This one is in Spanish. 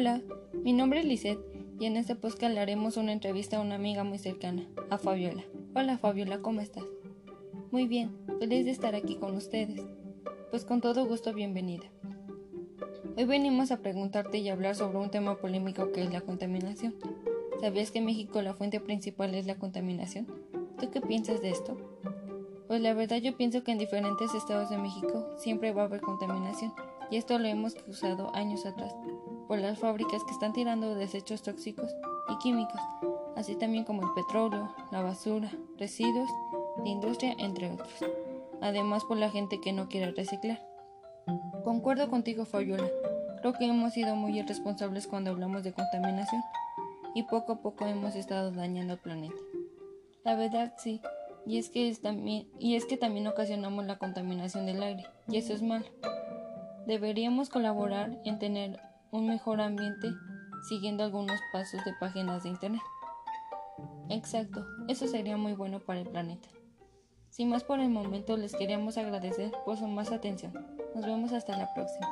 Hola, mi nombre es Lisette y en este podcast le haremos una entrevista a una amiga muy cercana, a Fabiola. Hola Fabiola, ¿cómo estás? Muy bien, feliz de estar aquí con ustedes. Pues con todo gusto bienvenida. Hoy venimos a preguntarte y hablar sobre un tema polémico que es la contaminación. ¿Sabías que en México la fuente principal es la contaminación? ¿Tú qué piensas de esto? Pues la verdad yo pienso que en diferentes estados de México siempre va a haber contaminación y esto lo hemos causado años atrás por las fábricas que están tirando desechos tóxicos y químicos, así también como el petróleo, la basura, residuos de industria, entre otros. Además por la gente que no quiere reciclar. Concuerdo contigo, Fabiola. Creo que hemos sido muy irresponsables cuando hablamos de contaminación y poco a poco hemos estado dañando el planeta. La verdad sí, y es que también y es que también ocasionamos la contaminación del aire, y eso es malo. Deberíamos colaborar en tener un mejor ambiente siguiendo algunos pasos de páginas de internet. Exacto, eso sería muy bueno para el planeta. Sin más por el momento, les queríamos agradecer por su más atención. Nos vemos hasta la próxima.